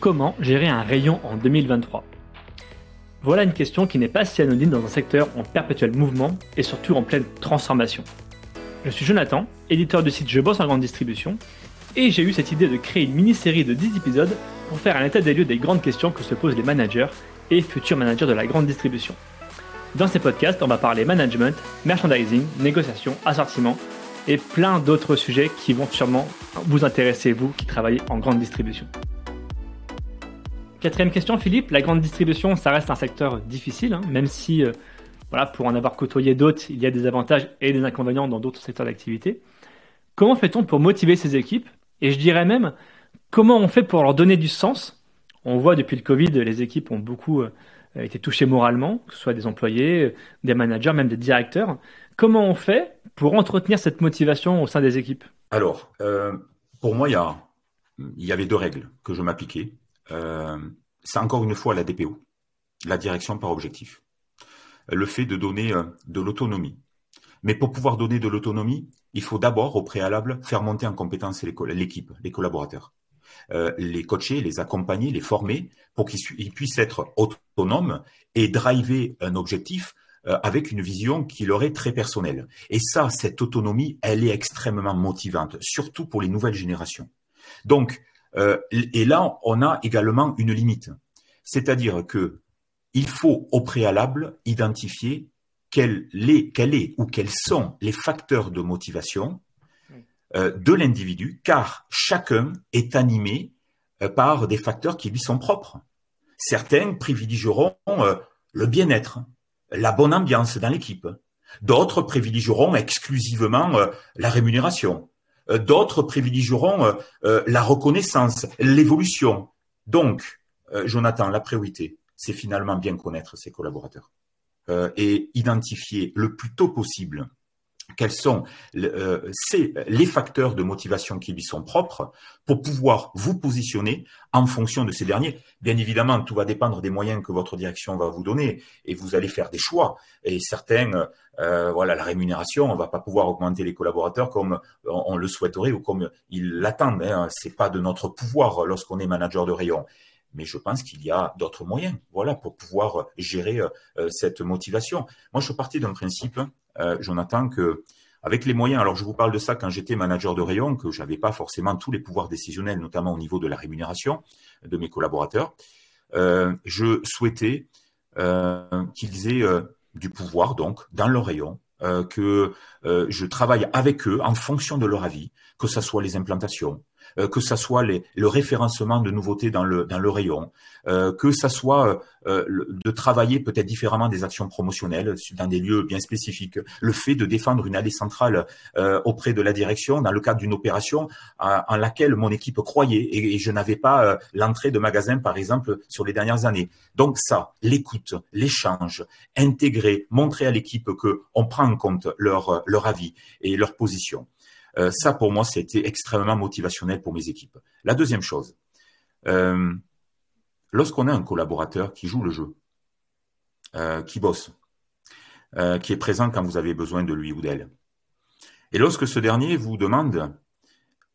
Comment gérer un rayon en 2023 Voilà une question qui n'est pas si anonyme dans un secteur en perpétuel mouvement et surtout en pleine transformation. Je suis Jonathan, éditeur du site Je bosse en grande distribution, et j'ai eu cette idée de créer une mini-série de 10 épisodes pour faire un état des lieux des grandes questions que se posent les managers et futurs managers de la grande distribution. Dans ces podcasts, on va parler management, merchandising, négociation, assortiment et plein d'autres sujets qui vont sûrement vous intéresser, vous qui travaillez en grande distribution. Quatrième question, Philippe. La grande distribution, ça reste un secteur difficile, hein, même si, euh, voilà, pour en avoir côtoyé d'autres, il y a des avantages et des inconvénients dans d'autres secteurs d'activité. Comment fait-on pour motiver ces équipes? Et je dirais même, comment on fait pour leur donner du sens? On voit depuis le Covid, les équipes ont beaucoup euh, été touchées moralement, que ce soit des employés, des managers, même des directeurs. Comment on fait pour entretenir cette motivation au sein des équipes? Alors, euh, pour moi, il y avait deux règles que je m'appliquais. Euh, c'est encore une fois la DPO, la direction par objectif. Le fait de donner euh, de l'autonomie. Mais pour pouvoir donner de l'autonomie, il faut d'abord, au préalable, faire monter en compétence l'équipe, les collaborateurs. les coacher, les accompagner, les former pour qu'ils puissent être autonomes et driver un objectif euh, avec une vision qui leur est très personnelle. Et ça, cette autonomie, elle est extrêmement motivante, surtout pour les nouvelles générations. Donc, euh, et là, on a également une limite. C'est-à-dire que il faut au préalable identifier quel est, quel est ou quels sont les facteurs de motivation euh, de l'individu, car chacun est animé par des facteurs qui lui sont propres. Certains privilégieront le bien-être, la bonne ambiance dans l'équipe. D'autres privilégieront exclusivement euh, la rémunération. Euh, d'autres privilégieront euh, la reconnaissance, l'évolution. Donc, Jonathan, la priorité, c'est finalement bien connaître ses collaborateurs et identifier le plus tôt possible quels sont euh, les facteurs de motivation qui lui sont propres pour pouvoir vous positionner en fonction de ces derniers. Bien évidemment, tout va dépendre des moyens que votre direction va vous donner et vous allez faire des choix. Et certains, euh, voilà, la rémunération, on va pas pouvoir augmenter les collaborateurs comme on, le souhaiterait ou comme ils l'attendent. Hein. C'est pas de notre pouvoir lorsqu'on est manager de rayon mais je pense qu'il y a d'autres moyens, voilà, pour pouvoir gérer euh, cette motivation. Moi, je suis parti d'un principe Jonathan, que avec les moyens, alors je vous parle de ça quand j'étais manager de rayon, que j'avais pas forcément tous les pouvoirs décisionnels, notamment au niveau de la rémunération de mes collaborateurs, euh, je souhaitais euh, qu'ils aient du pouvoir donc dans leur rayon, que je travaille avec eux en fonction de leur avis, que ce soit les implantations, euh, que ça soit le référencement de nouveautés dans le, rayon, euh, que ça soit euh, de travailler peut-être différemment des actions promotionnelles dans des lieux bien spécifiques, le fait de défendre une allée centrale auprès de la direction dans le cadre d'une opération en laquelle mon équipe croyait et, je n'avais pas l'entrée de magasin par exemple sur les dernières années. Donc ça, l'écoute, l'échange, intégrer, montrer à l'équipe que on prend en compte leur avis et leur position. Euh, ça, pour moi, c'était extrêmement motivationnel pour mes équipes. La deuxième chose, euh, lorsqu'on a un collaborateur qui joue le jeu, euh, qui bosse, qui est présent quand vous avez besoin de lui ou d'elle, et lorsque ce dernier vous demande,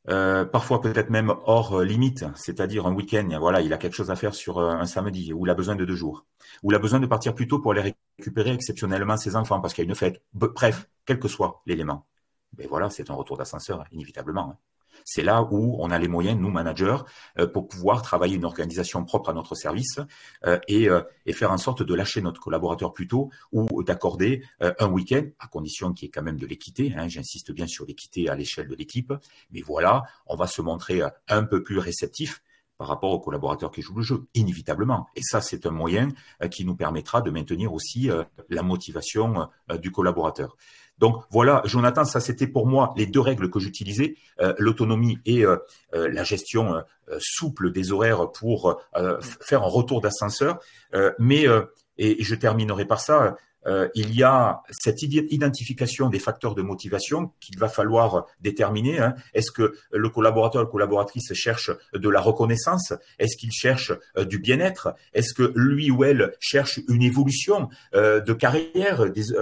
parfois peut-être même hors limite, c'est-à-dire un week-end, voilà, il a quelque chose à faire sur un samedi, ou il a besoin de deux jours, ou il a besoin de partir plus tôt pour aller récupérer exceptionnellement ses enfants parce qu'il y a une fête, bref, quel que soit l'élément ben voilà, c'est un retour d'ascenseur, inévitablement. Hein. C'est là où on a les moyens, nous, managers, euh, pour pouvoir travailler une organisation propre à notre service euh, euh, et, faire en sorte de lâcher notre collaborateur plus tôt ou d'accorder un week-end, à condition qu'il y ait quand même de l'équité. Hein, J'insiste bien sur l'équité à l'échelle de l'équipe. Mais voilà, on va se montrer un peu plus réceptif par rapport aux collaborateurs qui jouent le jeu, inévitablement. Et ça, c'est un moyen qui nous permettra de maintenir aussi la motivation du collaborateur. Donc voilà, Jonathan, ça c'était pour moi les deux règles que j'utilisais, euh, l'autonomie et euh, euh, la gestion souple des horaires pour faire un retour d'ascenseur. mais, et je terminerai par ça, il y a cette identification des facteurs de motivation qu'il va falloir déterminer. Hein. Est-ce que le collaborateur, la collaboratrice cherche de la reconnaissance? Est-ce qu'il cherche du bien-être? Est-ce que lui ou elle cherche une évolution de carrière, des,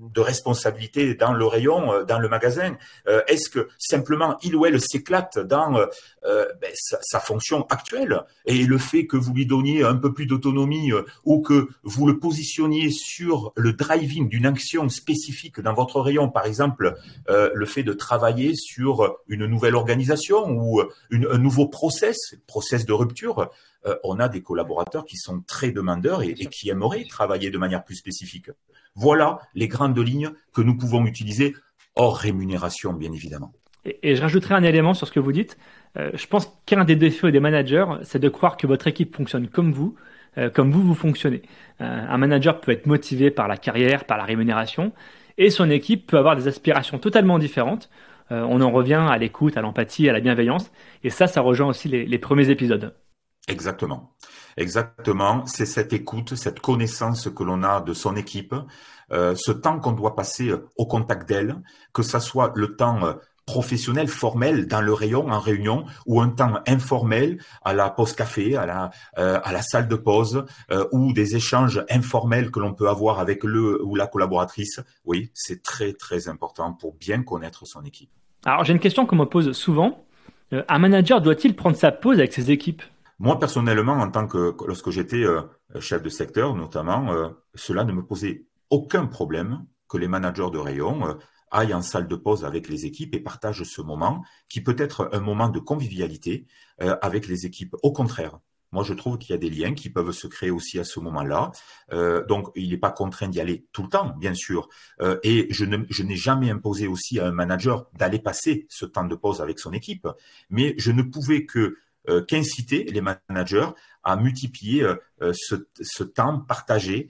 de responsabilité dans le rayon, euh, dans le magasin euh, Est-ce que simplement il ou elle s'éclate dans euh, ben, sa, fonction actuelle et le fait que vous lui donniez un peu plus d'autonomie ou que vous le positionniez sur le driving d'une action spécifique dans votre rayon, par exemple le fait de travailler sur une nouvelle organisation ou un nouveau process, process de rupture, on a des collaborateurs qui sont très demandeurs et qui aimeraient travailler de manière plus spécifique. Voilà les grandes lignes que nous pouvons utiliser hors rémunération, bien évidemment. Et, je rajouterai un élément sur ce que vous dites. Euh, je pense qu'un des défauts des managers, c'est de croire que votre équipe fonctionne comme vous, euh, comme vous, vous fonctionnez. Euh, un manager peut être motivé par la carrière, par la rémunération, et son équipe peut avoir des aspirations totalement différentes. on en revient à l'écoute, à l'empathie, à la bienveillance, et ça, ça rejoint aussi les premiers épisodes. Exactement. Exactement, c'est cette écoute, cette connaissance que l'on a de son équipe, euh, ce temps qu'on doit passer euh, au contact d'elle, que ça soit le temps euh, professionnel, formel, dans le rayon, en réunion, ou un temps informel à la pause café, à la, à la salle de pause, ou des échanges informels que l'on peut avoir avec le ou la collaboratrice. Oui, c'est très très important pour bien connaître son équipe. Alors j'ai une question qu'on me pose souvent. un manager doit-il prendre sa pause avec ses équipes? Moi, personnellement, en tant que lorsque j'étais euh, chef de secteur, notamment, euh, cela ne me posait aucun problème que les managers de rayon euh, aillent en salle de pause avec les équipes et partagent ce moment, qui peut être un moment de convivialité avec les équipes. Au contraire, moi, je trouve qu'il y a des liens qui peuvent se créer aussi à ce moment-là. donc, il n'est pas contraint d'y aller tout le temps, bien sûr. et je, je n'ai jamais imposé aussi à un manager d'aller passer ce temps de pause avec son équipe. Mais je ne pouvais que qu'inciter les managers à multiplier euh, euh, ce, temps partagé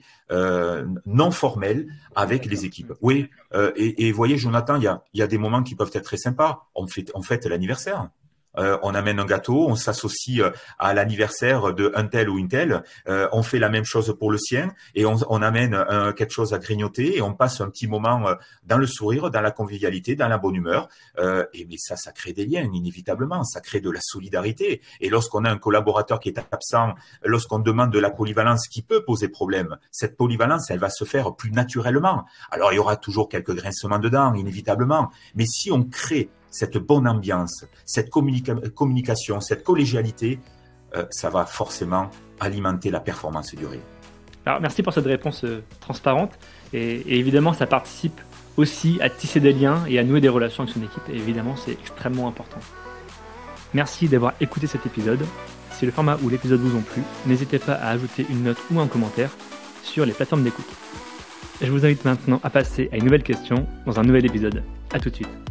non formel avec les équipes. Oui, et, voyez, Jonathan, il y a, des moments qui peuvent être très sympas. On fait, on fête l'anniversaire. Euh, on amène un gâteau, on s'associe euh, à l'anniversaire de un tel ou une telle, euh, on fait la même chose pour le sien et on, amène quelque chose à grignoter et on passe un petit moment dans le sourire, dans la convivialité, dans la bonne humeur. et mais ça, ça crée des liens inévitablement, ça crée de la solidarité. Et lorsqu'on a un collaborateur qui est absent, lorsqu'on demande de la polyvalence qui peut poser problème, cette polyvalence, elle va se faire plus naturellement. Alors il y aura toujours quelques grincements dedans, inévitablement. Mais si on crée cette bonne ambiance, cette communication, cette collégialité, euh, ça va forcément alimenter la performance du rayon. Alors, merci pour cette réponse euh, transparente. Et, évidemment, ça participe aussi à tisser des liens et à nouer des relations avec son équipe. Et évidemment, c'est extrêmement important. Merci d'avoir écouté cet épisode. Si le format ou l'épisode vous ont plu, n'hésitez pas à ajouter une note ou un commentaire sur les plateformes d'écoute. Je vous invite maintenant à passer à une nouvelle question dans un nouvel épisode. A tout de suite.